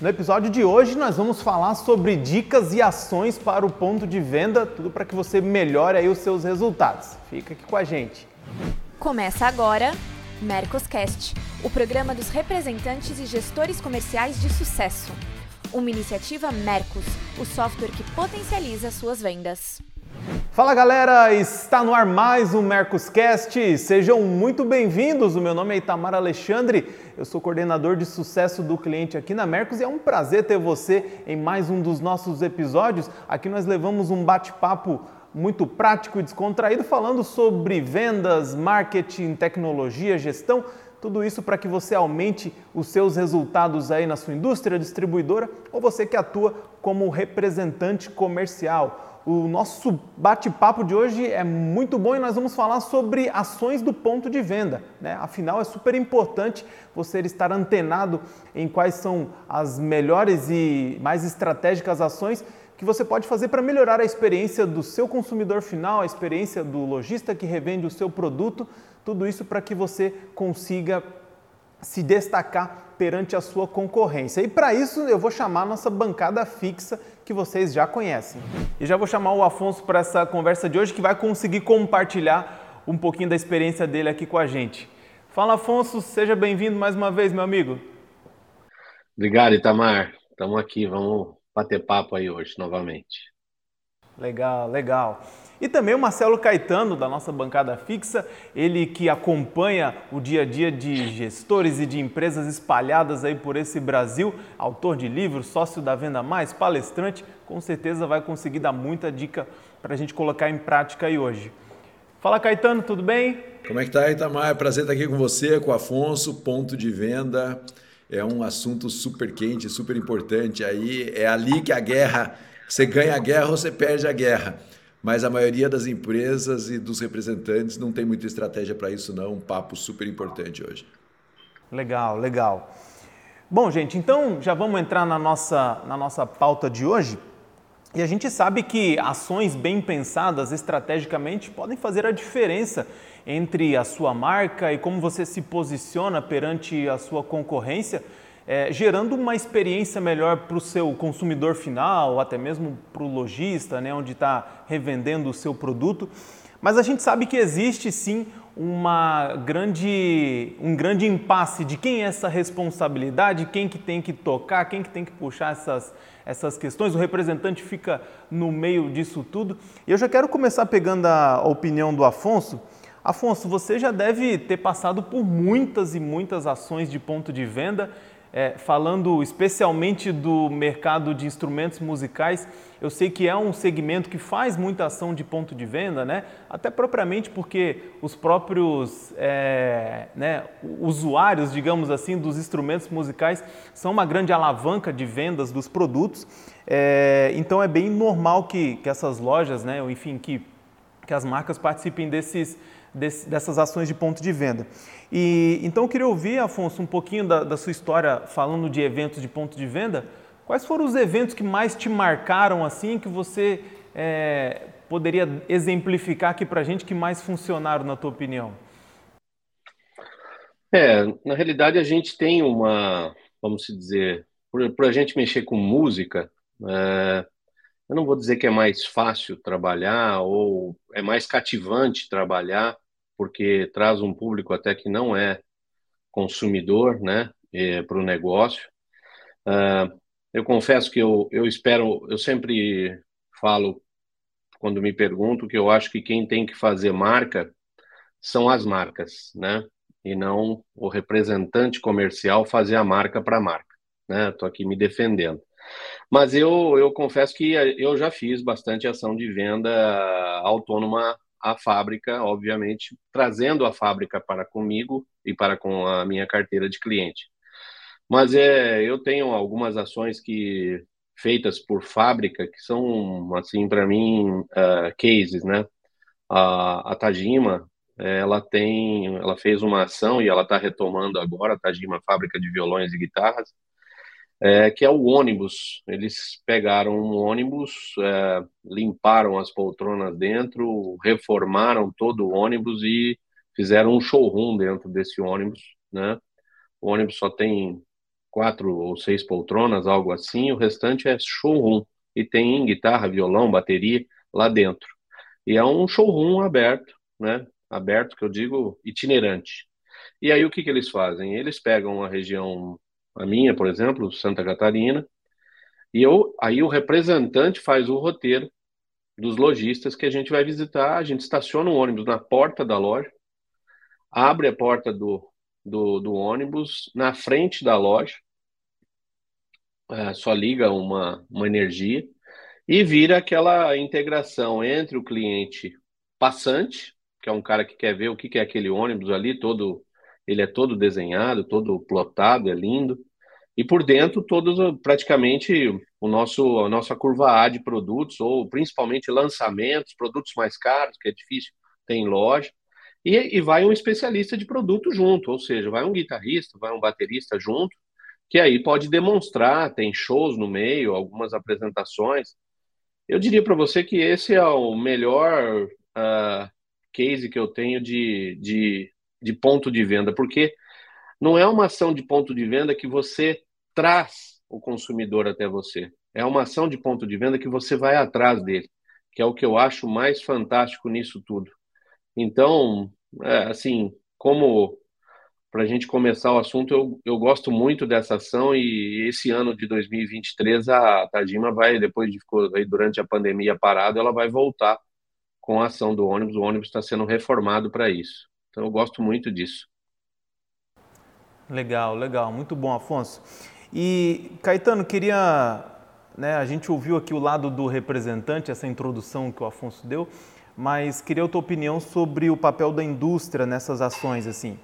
No episódio de hoje nós vamos falar sobre dicas e ações para o ponto de venda, tudo para que você melhore aí os seus resultados. Fica aqui com a gente. Começa agora Mercoscast, o programa dos representantes e gestores comerciais de sucesso. Uma iniciativa Mercos, o software que potencializa suas vendas. Fala galera, está no ar mais um Mercoscast. Sejam muito bem-vindos. O meu nome é Itamar Alexandre, eu sou coordenador de sucesso do cliente aqui na Mercos e é um prazer ter você em mais um dos nossos episódios. Aqui nós levamos um bate-papo muito prático e descontraído falando sobre vendas, marketing, tecnologia, gestão. Tudo isso para que você aumente os seus resultados aí na sua indústria distribuidora ou você que atua como representante comercial. O nosso bate-papo de hoje é muito bom e nós vamos falar sobre ações do ponto de venda. Né? Afinal, é super importante você estar antenado em quais são as melhores e mais estratégicas ações que você pode fazer para melhorar a experiência do seu consumidor final, a experiência do lojista que revende o seu produto, tudo isso para que você consiga se destacar perante a sua concorrência. E para isso eu vou chamar a nossa bancada fixa que vocês já conhecem. E já vou chamar o Afonso para essa conversa de hoje que vai conseguir compartilhar um pouquinho da experiência dele aqui com a gente. Fala Afonso, seja bem-vindo mais uma vez, meu amigo. Obrigado, Itamar. Estamos aqui, vamos bater papo aí hoje novamente. Legal, legal. E também o Marcelo Caetano, da nossa bancada fixa, ele que acompanha o dia a dia de gestores e de empresas espalhadas aí por esse Brasil, autor de livros, sócio da Venda Mais, palestrante, com certeza vai conseguir dar muita dica para a gente colocar em prática aí hoje. Fala Caetano, tudo bem? Como é que tá, Itamar? Prazer estar aqui com você, com o Afonso, ponto de venda. É um assunto super quente, super importante. Aí é ali que a guerra, você ganha a guerra ou você perde a guerra mas a maioria das empresas e dos representantes não tem muita estratégia para isso não. Um papo super importante hoje. Legal, legal. Bom, gente, então já vamos entrar na nossa, na nossa pauta de hoje. E a gente sabe que ações bem pensadas estrategicamente podem fazer a diferença entre a sua marca e como você se posiciona perante a sua concorrência é, gerando uma experiência melhor para o seu consumidor final, até mesmo para o lojista, né, onde está revendendo o seu produto. Mas a gente sabe que existe sim uma grande, um grande impasse de quem é essa responsabilidade, quem que tem que tocar, quem que tem que puxar essas, essas questões. O representante fica no meio disso tudo. E eu já quero começar pegando a opinião do Afonso. Afonso, você já deve ter passado por muitas e muitas ações de ponto de venda é, falando especialmente do mercado de instrumentos musicais, eu sei que é um segmento que faz muita ação de ponto de venda, né? até propriamente porque os próprios é, né, usuários, digamos assim, dos instrumentos musicais são uma grande alavanca de vendas dos produtos. É, então é bem normal que, que essas lojas, né, enfim, que, que as marcas participem desses desse, dessas ações de ponto de venda. E então eu queria ouvir, Afonso, um pouquinho da, da sua história falando de eventos de ponto de venda. Quais foram os eventos que mais te marcaram assim, que você é, poderia exemplificar aqui para a gente que mais funcionaram, na tua opinião? É, na realidade a gente tem uma, vamos dizer, por a gente mexer com música, é, eu não vou dizer que é mais fácil trabalhar ou é mais cativante trabalhar, porque traz um público até que não é consumidor, né, para o negócio. Uh, eu confesso que eu, eu espero, eu sempre falo quando me pergunto que eu acho que quem tem que fazer marca são as marcas, né, e não o representante comercial fazer a marca para a marca, né. Estou aqui me defendendo. Mas eu, eu confesso que eu já fiz bastante ação de venda autônoma à fábrica, obviamente, trazendo a fábrica para comigo e para com a minha carteira de cliente. Mas é, eu tenho algumas ações que feitas por fábrica que são, assim, para mim, uh, cases, né? A, a Tajima, ela tem, ela fez uma ação e ela está retomando agora, a Tajima Fábrica de Violões e Guitarras, é, que é o ônibus. Eles pegaram um ônibus, é, limparam as poltronas dentro, reformaram todo o ônibus e fizeram um showroom dentro desse ônibus, né? O ônibus só tem quatro ou seis poltronas, algo assim, o restante é showroom. E tem guitarra, violão, bateria lá dentro. E é um showroom aberto, né? Aberto, que eu digo, itinerante. E aí o que, que eles fazem? Eles pegam a região, a minha, por exemplo, Santa Catarina, e eu, aí o representante faz o roteiro dos lojistas que a gente vai visitar. A gente estaciona o ônibus na porta da loja, abre a porta do, do, do ônibus na frente da loja, é, só liga uma, uma energia e vira aquela integração entre o cliente passante, que é um cara que quer ver o que é aquele ônibus ali, todo ele é todo desenhado, todo plotado, é lindo. E por dentro, todos praticamente o nosso a nossa curva A de produtos ou principalmente lançamentos, produtos mais caros, que é difícil ter em loja. E, e vai um especialista de produto junto, ou seja, vai um guitarrista, vai um baterista junto, que aí pode demonstrar, tem shows no meio, algumas apresentações. Eu diria para você que esse é o melhor uh, case que eu tenho de, de, de ponto de venda, porque não é uma ação de ponto de venda que você traz o consumidor até você. É uma ação de ponto de venda que você vai atrás dele, que é o que eu acho mais fantástico nisso tudo. Então, é, assim, como para a gente começar o assunto, eu, eu gosto muito dessa ação e esse ano de 2023 a Tajima vai, depois de ficou aí durante a pandemia parado, ela vai voltar com a ação do ônibus. O ônibus está sendo reformado para isso. Então eu gosto muito disso. Legal, legal, muito bom, Afonso. E Caetano, queria, né, a gente ouviu aqui o lado do representante, essa introdução que o Afonso deu, mas queria a tua opinião sobre o papel da indústria nessas ações, assim.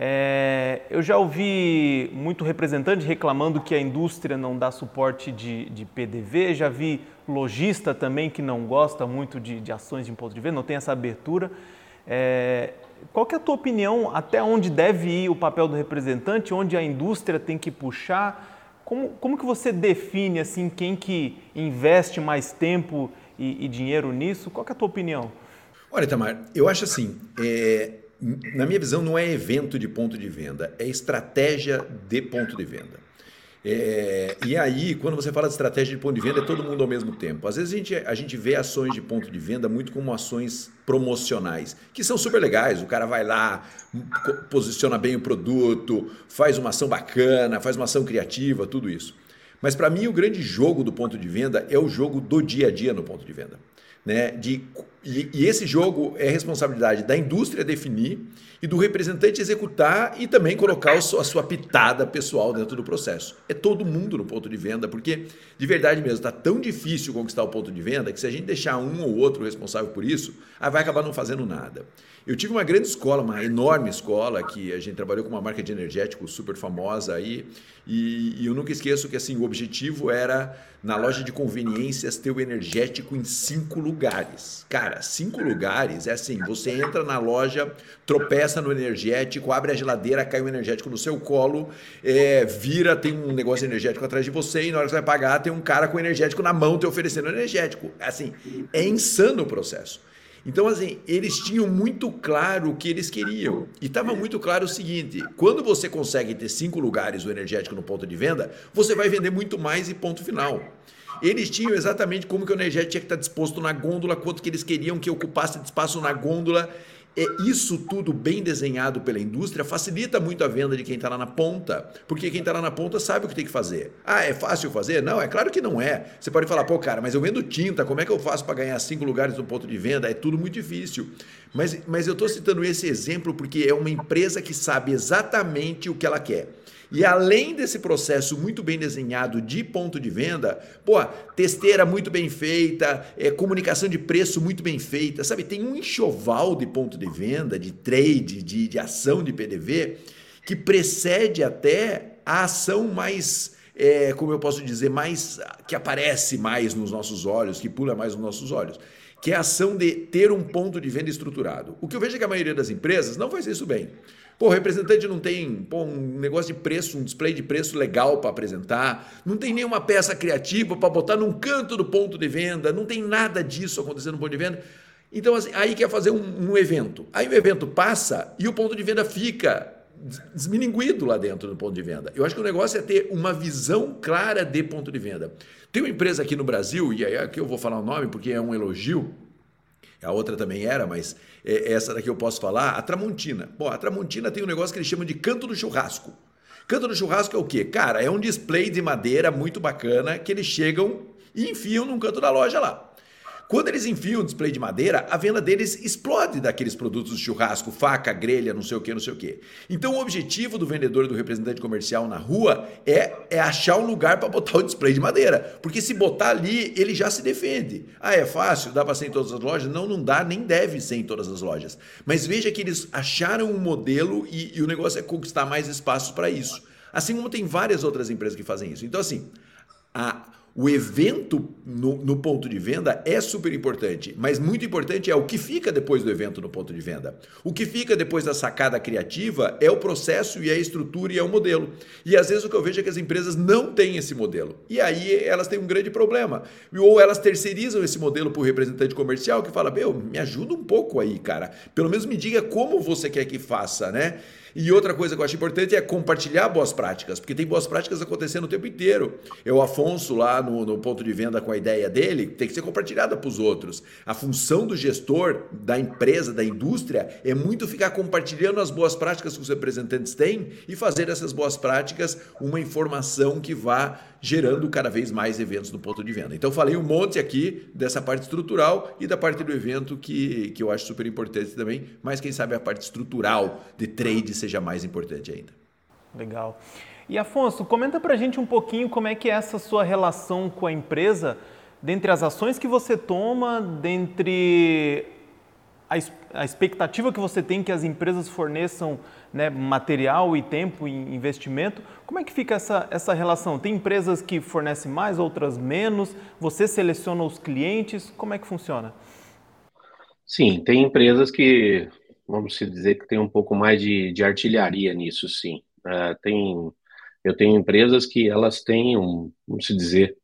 É, eu já ouvi muito representante reclamando que a indústria não dá suporte de, de PDV, já vi lojista também que não gosta muito de, de ações de imposto de venda, não tem essa abertura. É, qual que é a tua opinião, até onde deve ir o papel do representante, onde a indústria tem que puxar? Como, como que você define assim quem que investe mais tempo e, e dinheiro nisso? Qual que é a tua opinião? Olha, Tamar, eu acho assim, é, na minha visão, não é evento de ponto de venda, é estratégia de ponto de venda. É, e aí, quando você fala de estratégia de ponto de venda, é todo mundo ao mesmo tempo. Às vezes a gente, a gente vê ações de ponto de venda muito como ações promocionais, que são super legais. O cara vai lá, posiciona bem o produto, faz uma ação bacana, faz uma ação criativa, tudo isso. Mas para mim, o grande jogo do ponto de venda é o jogo do dia a dia no ponto de venda. Né? De, e, e esse jogo é responsabilidade da indústria definir e do representante executar e também colocar a sua pitada pessoal dentro do processo. É todo mundo no ponto de venda, porque de verdade mesmo, está tão difícil conquistar o ponto de venda que se a gente deixar um ou outro responsável por isso, aí vai acabar não fazendo nada. Eu tive uma grande escola, uma enorme escola, que a gente trabalhou com uma marca de energético super famosa aí, e, e eu nunca esqueço que assim o objetivo era, na loja de conveniências, ter o energético em cinco lugares. Cara, cinco lugares é assim, você entra na loja, tropeça no energético, abre a geladeira, cai o energético no seu colo, é, vira, tem um negócio energético atrás de você, e na hora que você vai pagar, tem um cara com energético na mão te oferecendo energético. Assim, é insano o processo. Então, assim, eles tinham muito claro o que eles queriam. E estava muito claro o seguinte: quando você consegue ter cinco lugares o energético no ponto de venda, você vai vender muito mais e ponto final. Eles tinham exatamente como que o energético tinha que estar disposto na gôndola, quanto que eles queriam que ocupasse espaço na gôndola é isso tudo bem desenhado pela indústria facilita muito a venda de quem está lá na ponta, porque quem está lá na ponta sabe o que tem que fazer. Ah, é fácil fazer? Não, é claro que não é. Você pode falar, pô, cara, mas eu vendo tinta, como é que eu faço para ganhar cinco lugares no ponto de venda? É tudo muito difícil. Mas, mas eu estou citando esse exemplo porque é uma empresa que sabe exatamente o que ela quer. E além desse processo muito bem desenhado de ponto de venda, pô, testeira muito bem feita, é, comunicação de preço muito bem feita, sabe? Tem um enxoval de ponto de venda, de trade, de, de ação de PDV, que precede até a ação mais, é, como eu posso dizer, mais que aparece mais nos nossos olhos, que pula mais nos nossos olhos que é a ação de ter um ponto de venda estruturado. O que eu vejo é que a maioria das empresas não faz isso bem. Pô, o representante não tem pô, um negócio de preço, um display de preço legal para apresentar, não tem nenhuma peça criativa para botar num canto do ponto de venda, não tem nada disso acontecendo no ponto de venda. Então, assim, aí quer fazer um, um evento. Aí o evento passa e o ponto de venda fica desmininguido lá dentro do ponto de venda. Eu acho que o negócio é ter uma visão clara de ponto de venda. Tem uma empresa aqui no Brasil, e aí aqui eu vou falar o nome porque é um elogio, a outra também era, mas é, essa daqui eu posso falar, a Tramontina. Bom, a Tramontina tem um negócio que eles chamam de canto do churrasco. Canto do churrasco é o quê? Cara, é um display de madeira muito bacana que eles chegam e enfiam num canto da loja lá. Quando eles enfiam o display de madeira, a venda deles explode daqueles produtos de churrasco, faca, grelha, não sei o que, não sei o que. Então o objetivo do vendedor e do representante comercial na rua é, é achar um lugar para botar o display de madeira. Porque se botar ali, ele já se defende. Ah, é fácil? Dá para ser em todas as lojas? Não, não dá, nem deve ser em todas as lojas. Mas veja que eles acharam um modelo e, e o negócio é conquistar mais espaços para isso. Assim como tem várias outras empresas que fazem isso. Então, assim, a o evento no, no, ponto de venda é super importante, mas muito importante é o que fica depois do evento no ponto de venda. O que fica depois da sacada criativa é o processo e a estrutura e é o modelo. E às vezes o que eu vejo é que as empresas não têm esse modelo. E aí elas têm um grande problema. Ou elas terceirizam esse modelo para o representante comercial que fala: Meu, me ajuda um pouco aí, cara. Pelo menos me diga como você quer que faça, né? E outra coisa que eu acho importante é compartilhar boas práticas, porque tem boas práticas acontecendo o tempo inteiro. Eu, Afonso, lá no, no ponto de venda com a ideia dele, tem que ser compartilhada para os outros. A função do gestor, da empresa, da indústria, é muito ficar compartilhando as boas práticas que os representantes têm e fazer essas boas práticas uma informação que vá gerando cada vez mais eventos no ponto de venda. Então, falei um monte aqui dessa parte estrutural e da parte do evento que, que eu acho super importante também, mas quem sabe a parte estrutural de trade seja mais importante ainda. Legal. E Afonso, comenta para a gente um pouquinho como é que é essa sua relação com a empresa, dentre as ações que você toma, dentre a, expectativa que você tem que as empresas forneçam né, material e tempo e investimento. Como é que fica essa, essa relação? Tem empresas que fornecem mais, outras menos? Você seleciona os clientes? Como é que funciona? Sim, tem empresas que, vamos dizer, que tem um pouco mais de, de artilharia nisso, sim. Uh, tem, eu tenho empresas que elas têm, um, vamos dizer,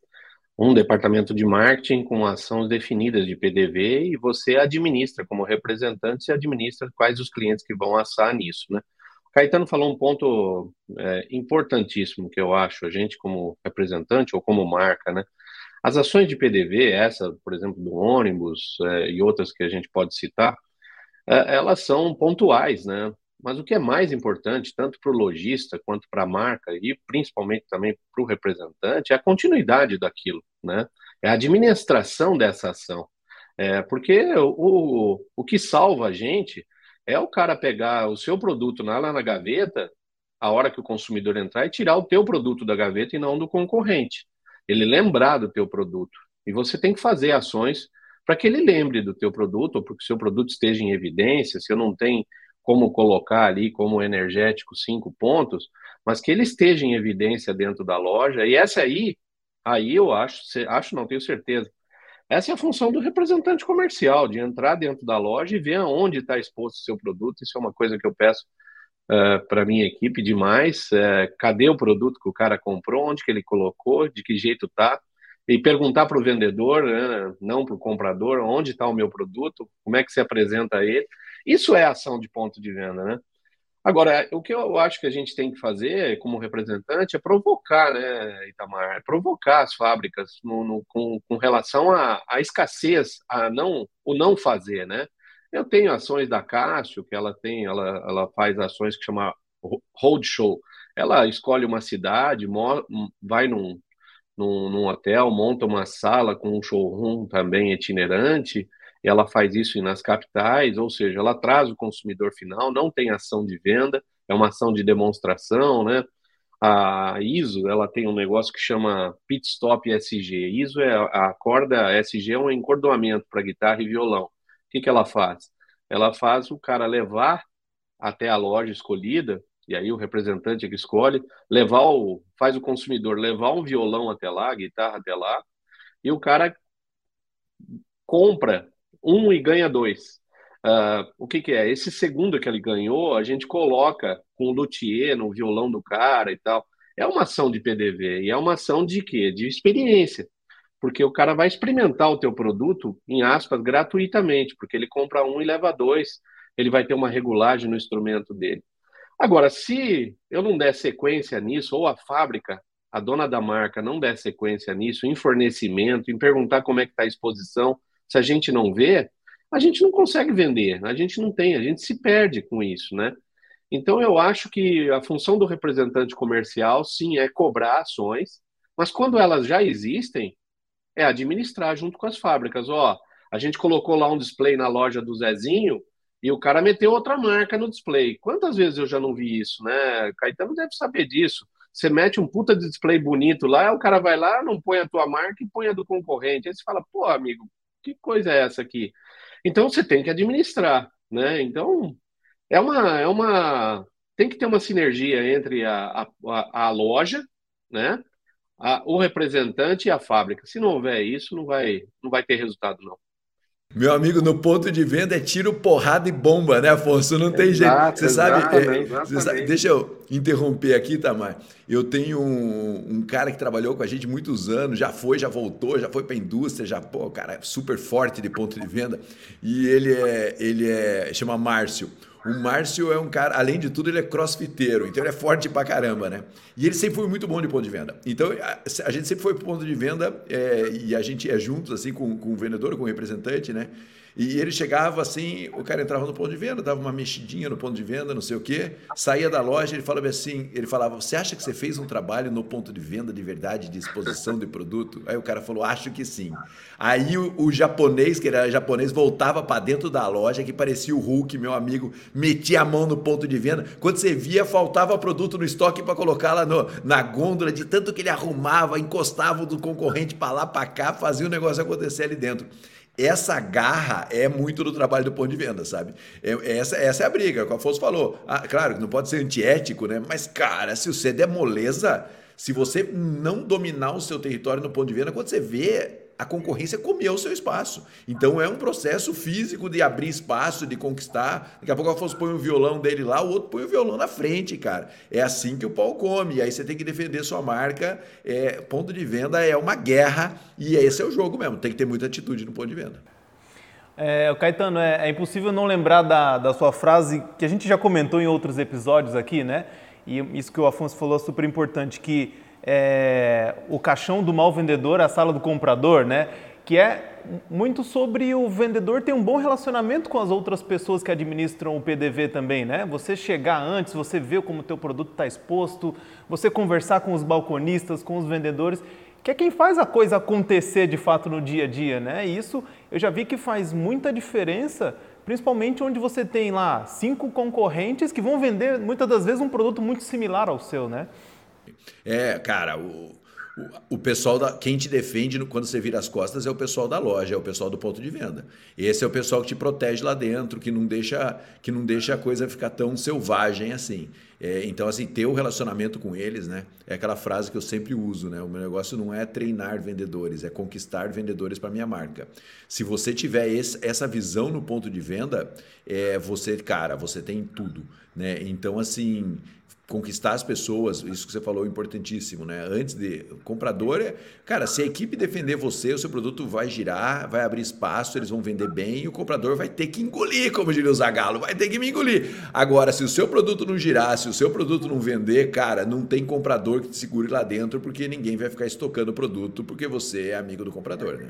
um departamento de marketing com ações definidas de PDV e você administra como representante, você administra quais os clientes que vão assar nisso, né? Caetano falou um ponto é, importantíssimo que eu acho, a gente como representante ou como marca, né? As ações de PDV, essa, por exemplo, do ônibus é, e outras que a gente pode citar, é, elas são pontuais, né? Mas o que é mais importante, tanto para o lojista quanto para a marca e principalmente também para o representante, é a continuidade daquilo, né? É a administração dessa ação. É, porque o, o, que salva a gente é o cara pegar o seu produto lá, lá na gaveta, a hora que o consumidor entrar, e tirar o teu produto da gaveta e não do concorrente. Ele lembrar do teu produto. E você tem que fazer ações para que ele lembre do teu produto, ou para que o seu produto esteja em evidência, se eu não tenho como colocar ali como energético cinco pontos, mas que ele esteja em evidência dentro da loja. E essa aí, aí eu acho, acho não tenho certeza, essa é a função do representante comercial, de entrar dentro da loja e ver aonde está exposto o seu produto. Isso é uma coisa que eu peço uh, eh, para minha equipe demais. Uh, cadê o produto que o cara comprou? Onde que ele colocou? De que jeito está? E perguntar para o vendedor, né, não para o comprador, onde está o meu produto? Como é que se apresenta ele? Isso é ação de ponto de venda, né? Agora, o que eu acho que a gente tem que fazer como representante é provocar, né, Itamar? É provocar as fábricas no, no, com, com, relação à, escassez, a não, o não fazer, né? Eu tenho ações da Cássio, que ela tem, ela, ela faz ações que chama roadshow. Ela escolhe uma cidade, vai num, num, num hotel, monta uma sala com um showroom também itinerante, ela faz isso nas capitais, ou seja, ela traz o consumidor final, não tem ação de venda, é uma ação de demonstração, né? A ISO, ela tem um negócio que chama Pit Stop SG. ISO é a corda SG é um encordoamento para guitarra e violão. O que que ela faz? Ela faz o cara levar até a loja escolhida, e aí o representante é que escolhe, levar o faz o consumidor levar um violão até lá, a guitarra até lá, e o cara compra um e ganha dois. Uh, o que, que, é? Esse segundo que ele ganhou, a gente coloca com o luthier no violão do cara e tal. É uma ação de PDV e é uma ação de quê? De experiência. Porque o cara vai experimentar o teu produto, em aspas, gratuitamente, porque ele compra um e leva dois, ele vai ter uma regulagem no instrumento dele. Agora, se eu não der sequência nisso, ou a fábrica, a dona da marca, não der sequência nisso, em fornecimento, em perguntar como é que está a exposição, se a gente não vê, a gente não consegue vender, a gente não tem, a gente se perde com isso, né? Então, eu acho que a função do representante comercial, sim, é cobrar ações, mas quando elas já existem, é administrar junto com as fábricas. Ó, a gente colocou lá um display na loja do Zezinho e o cara meteu outra marca no display. Quantas vezes eu já não vi isso, né? Caetano deve saber disso. Você mete um puta de display bonito lá, o cara vai lá, não põe a tua marca e põe a do concorrente. Aí você fala, pô, amigo, que coisa é essa aqui? Então você tem que administrar, né? Então é uma, é uma, tem que ter uma sinergia entre a, a, a loja, né? A, o representante e a fábrica. Se não houver isso, não vai, não vai ter resultado, não. Meu amigo, no ponto de venda é tiro, porrada e bomba, né, Afonso? Não tem Exato, jeito. Você sabe, é, você sabe, Deixa eu interromper aqui, Tamar. Eu tenho um, um, cara que trabalhou com a gente muitos anos, já foi, já voltou, já foi para a indústria, já, pô, cara, super forte de ponto de venda. E ele é, ele é, chama Márcio. O Márcio é um cara, além de tudo, ele é crossfiteiro, então ele é forte pra caramba, né? E ele sempre foi muito bom de ponto de venda. Então a, a gente sempre foi pro ponto de venda é, e a gente é juntos, assim, com, com o vendedor, com o representante, né? E ele chegava assim, o cara entrava no ponto de venda, dava uma mexidinha no ponto de venda, não sei o quê, saía da loja, ele falava assim, ele falava, você acha que você fez um trabalho no ponto de venda de verdade, de exposição de produto? Aí o cara falou, acho que sim. Aí o, o japonês, que era japonês, voltava para dentro da loja, que parecia o Hulk, meu amigo, metia a mão no ponto de venda. Quando você via, faltava produto no estoque para colocar lá no, na gôndola, de tanto que ele arrumava, encostava do concorrente para lá, para cá, fazia o negócio acontecer ali dentro essa garra é muito do trabalho do ponto de venda, sabe? É, essa, essa é a briga, como o Afonso falou. Ah, claro que não pode ser antiético, né? Mas, cara, se você der moleza, se você não dominar o seu território no ponto de venda, quando você vê a concorrência comeu o seu espaço. Então é um processo físico de abrir espaço, de conquistar. Daqui a pouco o Afonso põe o violão dele lá, o outro põe o violão na frente, cara. É assim que o pau come. E aí você tem que defender sua marca. É, ponto de venda é uma guerra e esse é o jogo mesmo. Tem que ter muita atitude no ponto de venda. É, Caetano, é, é impossível não lembrar da, da sua frase que a gente já comentou em outros episódios aqui, né? E isso que o Afonso falou é super importante, que é, o caixão do mal vendedor, a sala do comprador, né? Que é muito sobre o vendedor ter um bom relacionamento com as outras pessoas que administram o PDV também, né? Você chegar antes, você ver como o teu produto está exposto, você conversar com os balconistas, com os vendedores, que é quem faz a coisa acontecer de fato no dia a dia, né? E isso eu já vi que faz muita diferença, principalmente onde você tem lá cinco concorrentes que vão vender muitas das vezes um produto muito similar ao seu, né? É, cara, o, o, o pessoal da. Quem te defende quando você vira as costas é o pessoal da loja, é o pessoal do ponto de venda. Esse é o pessoal que te protege lá dentro, que não deixa, que não deixa a coisa ficar tão selvagem assim. É, então, assim, ter o um relacionamento com eles, né? É aquela frase que eu sempre uso, né? O meu negócio não é treinar vendedores, é conquistar vendedores para minha marca. Se você tiver esse, essa visão no ponto de venda, é, você, cara, você tem tudo, né? Então, assim, conquistar as pessoas, isso que você falou é importantíssimo, né? Antes de comprador é, cara, se a equipe defender você, o seu produto vai girar, vai abrir espaço, eles vão vender bem e o comprador vai ter que engolir, como diria o Zagalo, vai ter que me engolir. Agora, se o seu produto não girar, se o seu produto não vender, cara, não tem comprador que te segure lá dentro, porque ninguém vai ficar estocando o produto porque você é amigo do comprador, né?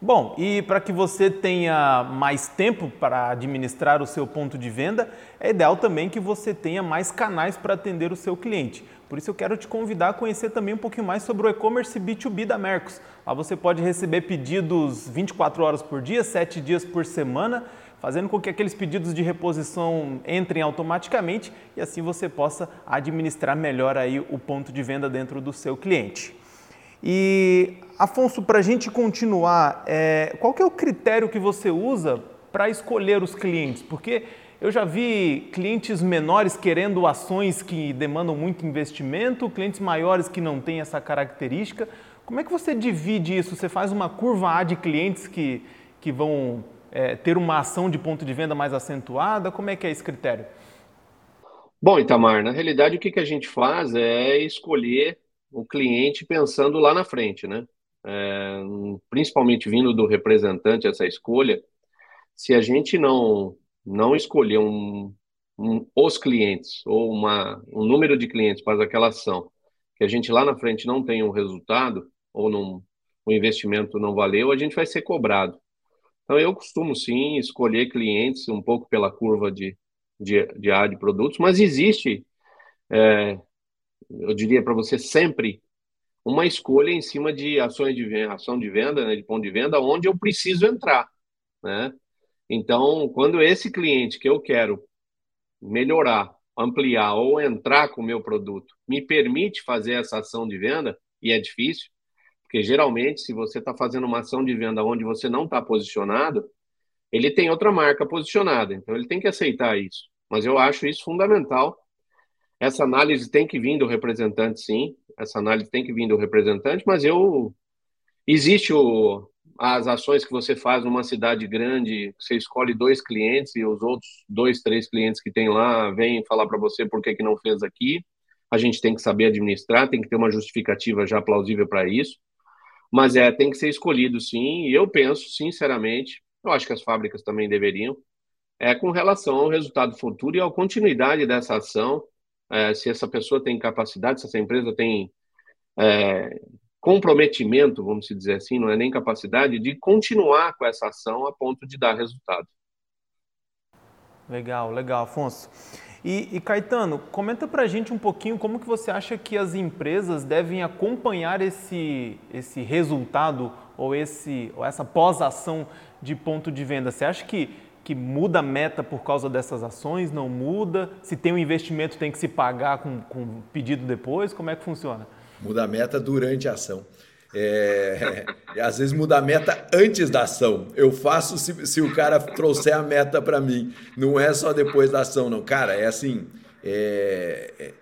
Bom, e para que você tenha mais tempo para administrar o seu ponto de venda, é ideal também que você tenha mais canais para atender o seu cliente. Por isso eu quero te convidar a conhecer também um pouquinho mais sobre o e-commerce B2B da Mercos. Lá você pode receber pedidos 24 horas por dia, 7 dias por semana, fazendo com que aqueles pedidos de reposição entrem automaticamente e assim você possa administrar melhor aí o ponto de venda dentro do seu cliente. E, Afonso, para a gente continuar, é, qual que é o critério que você usa para escolher os clientes? Porque eu já vi clientes menores querendo ações que demandam muito investimento, clientes maiores que não têm essa característica. Como é que você divide isso? Você faz uma curva A de clientes que, que vão é, ter uma ação de ponto de venda mais acentuada? Como é que é esse critério? Bom, Itamar, na realidade o que, que a gente faz é escolher o cliente pensando lá na frente, né? É, principalmente vindo do representante essa escolha, se a gente não não escolher um, um, os clientes ou uma, um número de clientes para aquela ação, que a gente lá na frente não tem um resultado ou não, o investimento não valeu, a gente vai ser cobrado. Então, eu costumo sim escolher clientes um pouco pela curva de, de, de área de produtos, mas existe, é, eu diria para você, sempre uma escolha em cima de ações de venda, ação de venda, né, de ponto de venda, onde eu preciso entrar, né? Então, quando esse cliente que eu quero melhorar, ampliar ou entrar com o meu produto me permite fazer essa ação de venda, e é difícil, porque geralmente, se você está fazendo uma ação de venda onde você não está posicionado, ele tem outra marca posicionada, então ele tem que aceitar isso. Mas eu acho isso fundamental. Essa análise tem que vir do representante, sim. Essa análise tem que vir do representante, mas eu existe o, as ações que você faz numa cidade grande, você escolhe dois clientes e os outros dois, três clientes que tem lá vêm falar para você por que, que não fez aqui. A gente tem que saber administrar, tem que ter uma justificativa já plausível para isso. Mas é, tem que ser escolhido sim, e eu penso, sinceramente, eu acho que as fábricas também deveriam, é com relação ao resultado futuro e à continuidade dessa ação, é, se essa pessoa tem capacidade, se essa empresa tem é, comprometimento, vamos dizer assim, não é nem capacidade, de continuar com essa ação a ponto de dar resultado. Legal, legal, Afonso. E, e, Caetano, comenta para a gente um pouquinho como que você acha que as empresas devem acompanhar esse, esse resultado ou, esse, ou essa pós-ação de ponto de venda. Você acha que, que muda a meta por causa dessas ações? Não muda? Se tem um investimento, tem que se pagar com, com pedido depois? Como é que funciona? Muda a meta durante a ação. É, é, às vezes muda a meta antes da ação. Eu faço se, se o cara trouxer a meta para mim. Não é só depois da ação, não. Cara, é assim. É, é,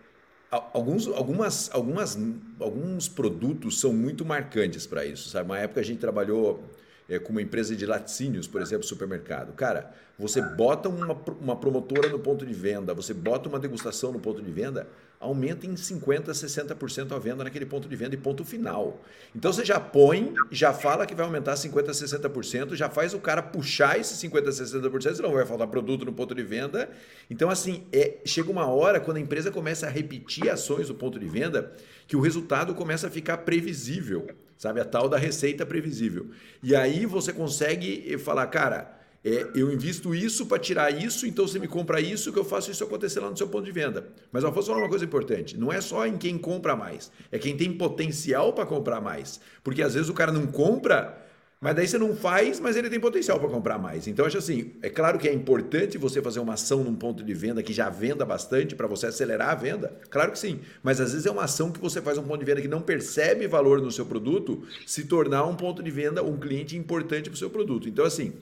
alguns, algumas, algumas, alguns produtos são muito marcantes para isso. Sabe? Uma época a gente trabalhou é, com uma empresa de laticínios, por exemplo, supermercado. Cara, você bota uma, uma promotora no ponto de venda, você bota uma degustação no ponto de venda, aumenta em 50%, 60% a venda naquele ponto de venda e ponto final. Então você já põe, já fala que vai aumentar 50%, 60%, já faz o cara puxar esse 50%, 60%, senão vai faltar produto no ponto de venda. Então, assim, é, chega uma hora quando a empresa começa a repetir ações do ponto de venda que o resultado começa a ficar previsível, sabe? A tal da receita previsível. E aí você consegue falar, cara é, eu invisto isso para tirar isso, então você me compra isso, que eu faço isso acontecer lá no seu ponto de venda. Mas eu vou falar uma coisa importante: não é só em quem compra mais, é quem tem potencial para comprar mais. Porque às vezes o cara não compra, mas daí você não faz, mas ele tem potencial para comprar mais. Então, acho assim: é claro que é importante você fazer uma ação num ponto de venda que já venda bastante para você acelerar a venda. Claro que sim. Mas às vezes é uma ação que você faz um ponto de venda que não percebe valor no seu produto, se tornar um ponto de venda, um cliente importante para o seu produto. Então, assim.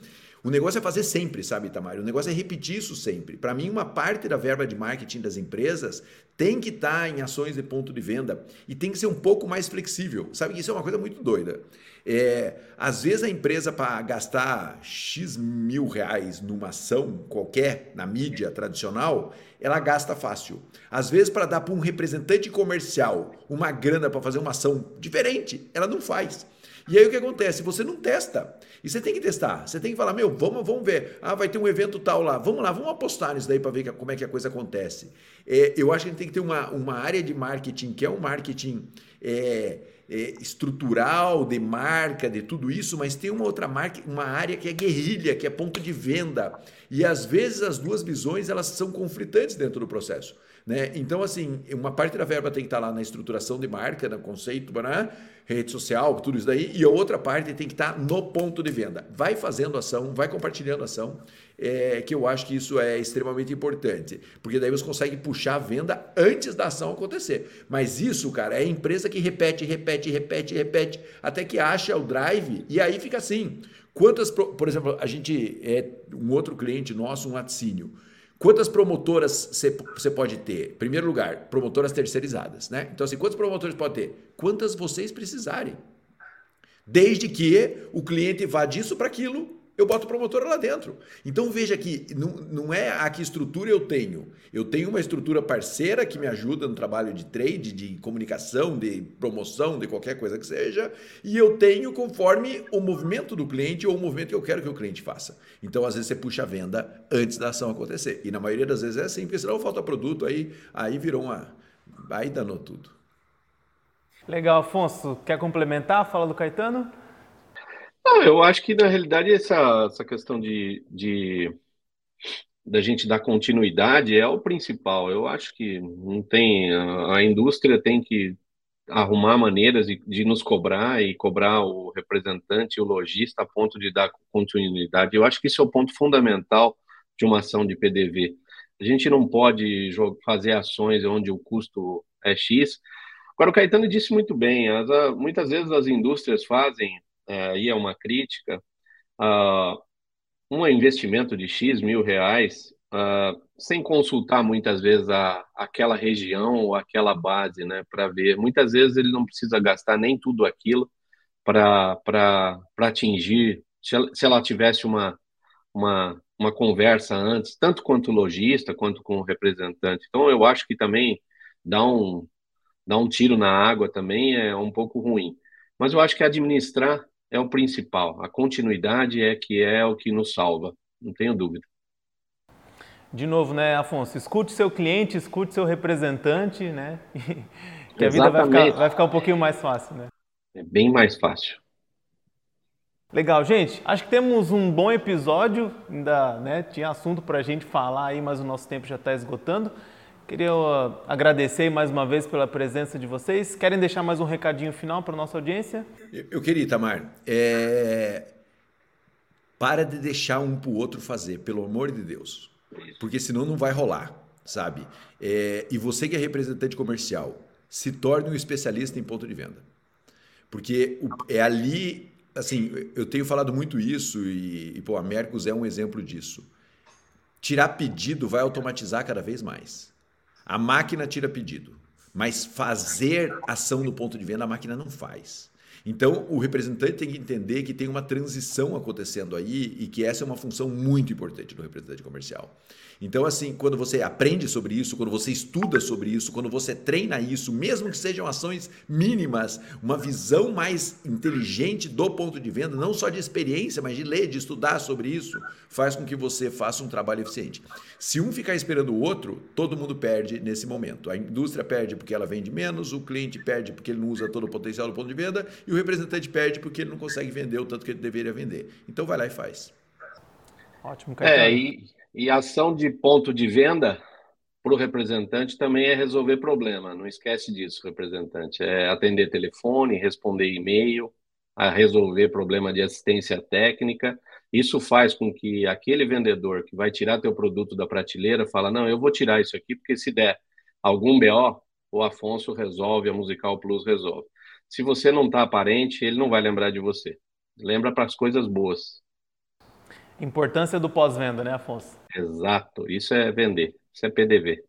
O negócio é fazer sempre, sabe, Tamara? O negócio é repetir isso sempre. Para mim, uma parte da verba de marketing das empresas tem que estar tá em ações de ponto de venda e tem que ser um pouco mais flexível. Sabe que isso é uma coisa muito doida. É, às vezes a empresa para gastar X mil reais numa ação qualquer na mídia tradicional, ela gasta fácil. Às vezes para dar para um representante comercial uma grana para fazer uma ação diferente, ela não faz. E aí o que acontece? Você não testa. E você tem que testar. Você tem que falar, meu, vamos, vamos ver. Ah, vai ter um evento tal lá. Vamos lá, vamos apostar nisso daí para ver como é que a coisa acontece. É, eu acho que a gente tem que ter uma, uma área de marketing que é um marketing é, é, estrutural, de marca, de tudo isso, mas tem uma outra marca, uma área que é guerrilha, que é ponto de venda. E às vezes as duas visões elas são conflitantes dentro do processo. Né? Então, assim, uma parte da verba tem que estar lá na estruturação de marca, no conceito, né? rede social, tudo isso daí, e a outra parte tem que estar no ponto de venda. Vai fazendo ação, vai compartilhando ação, é, que eu acho que isso é extremamente importante, porque daí você consegue puxar a venda antes da ação acontecer. Mas isso, cara, é a empresa que repete, repete, repete, repete, até que acha o drive, e aí fica assim. Quantas, por exemplo, a gente é um outro cliente nosso, um laticínio. Quantas promotoras você pode ter? Primeiro lugar, promotoras terceirizadas, né? Então, assim, quantos promotores pode ter? Quantas vocês precisarem. Desde que o cliente vá disso para aquilo eu boto promotora lá dentro. Então veja que não, não é a que estrutura eu tenho. Eu tenho uma estrutura parceira que me ajuda no trabalho de trade, de comunicação, de promoção, de qualquer coisa que seja, e eu tenho conforme o movimento do cliente ou o movimento que eu quero que o cliente faça. Então às vezes você puxa a venda antes da ação acontecer. E na maioria das vezes é assim, porque senão falta produto, aí, aí virou uma. Aí danou tudo. Legal, Afonso. Quer complementar? Fala do Caetano. Não, eu acho que na realidade essa, essa questão de, de da gente dar continuidade é o principal. Eu acho que não tem a, a indústria tem que arrumar maneiras de, de, nos cobrar e cobrar o representante, o lojista, a ponto de dar continuidade. Eu acho que isso é o ponto fundamental de uma ação de PDV. A gente não pode fazer ações onde o custo é X. Agora, o Caetano disse muito bem, as, muitas vezes as indústrias fazem aí é uma crítica, uh, um investimento de X mil reais, uh, sem consultar muitas vezes a, aquela região ou aquela base, né, para ver. Muitas vezes ele não precisa gastar nem tudo aquilo para atingir, se ela, se ela tivesse uma, uma, uma conversa antes, tanto quanto lojista, quanto com o representante. Então, eu acho que também dá um, dá um tiro na água também é um pouco ruim. Mas eu acho que administrar é o principal. A continuidade é que é o que nos salva, não tenho dúvida. De novo, né, Afonso? Escute seu cliente, escute seu representante, né? que a vida vai ficar, vai ficar um pouquinho mais fácil, né? É bem mais fácil. Legal, gente. Acho que temos um bom episódio. Ainda né, tinha assunto para a gente falar aí, mas o nosso tempo já está esgotando. Queria agradecer mais uma vez pela presença de vocês. Querem deixar mais um recadinho final para a nossa audiência? Eu, eu queria, Itamar. É... Para de deixar um para o outro fazer, pelo amor de Deus. Porque senão não vai rolar, sabe? É... E você que é representante comercial, se torne um especialista em ponto de venda. Porque é ali, assim, eu tenho falado muito isso e, e pô, a Mercos é um exemplo disso. Tirar pedido vai automatizar cada vez mais. A máquina tira pedido, mas fazer ação no ponto de venda a máquina não faz. Então, o representante tem que entender que tem uma transição acontecendo aí e que essa é uma função muito importante do representante comercial. Então, assim, quando você aprende sobre isso, quando você estuda sobre isso, quando você treina isso, mesmo que sejam ações mínimas, uma visão mais inteligente do ponto de venda, não só de experiência, mas de ler, de estudar sobre isso, faz com que você faça um trabalho eficiente. Se um ficar esperando o outro, todo mundo perde nesse momento. A indústria perde porque ela vende menos, o cliente perde porque ele não usa todo o potencial do ponto de venda e o representante perde porque ele não consegue vender o tanto que ele deveria vender. Então vai lá e faz. Ótimo, Caetano. É, e e a ação de ponto de venda para o representante também é resolver problema. Não esquece disso, representante. É atender telefone, responder e-mail, a resolver problema de assistência técnica. Isso faz com que aquele vendedor que vai tirar teu produto da prateleira fala, não, eu vou tirar isso aqui porque se der algum BO, o Afonso resolve, a Musical Plus resolve. Se você não está aparente, ele não vai lembrar de você. Lembra para as coisas boas. Importância do pós-venda, né, Afonso? Exato, isso é vender, isso é PDV.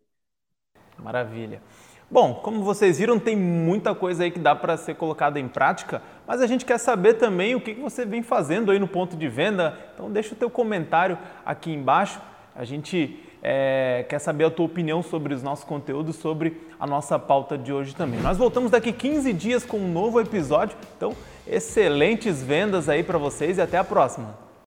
Maravilha. Bom, como vocês viram, tem muita coisa aí que dá para ser colocada em prática, mas a gente quer saber também o que você vem fazendo aí no ponto de venda. Então deixa o teu comentário aqui embaixo. A gente é, quer saber a tua opinião sobre os nossos conteúdos, sobre a nossa pauta de hoje também. Nós voltamos daqui 15 dias com um novo episódio. Então, excelentes vendas aí para vocês e até a próxima.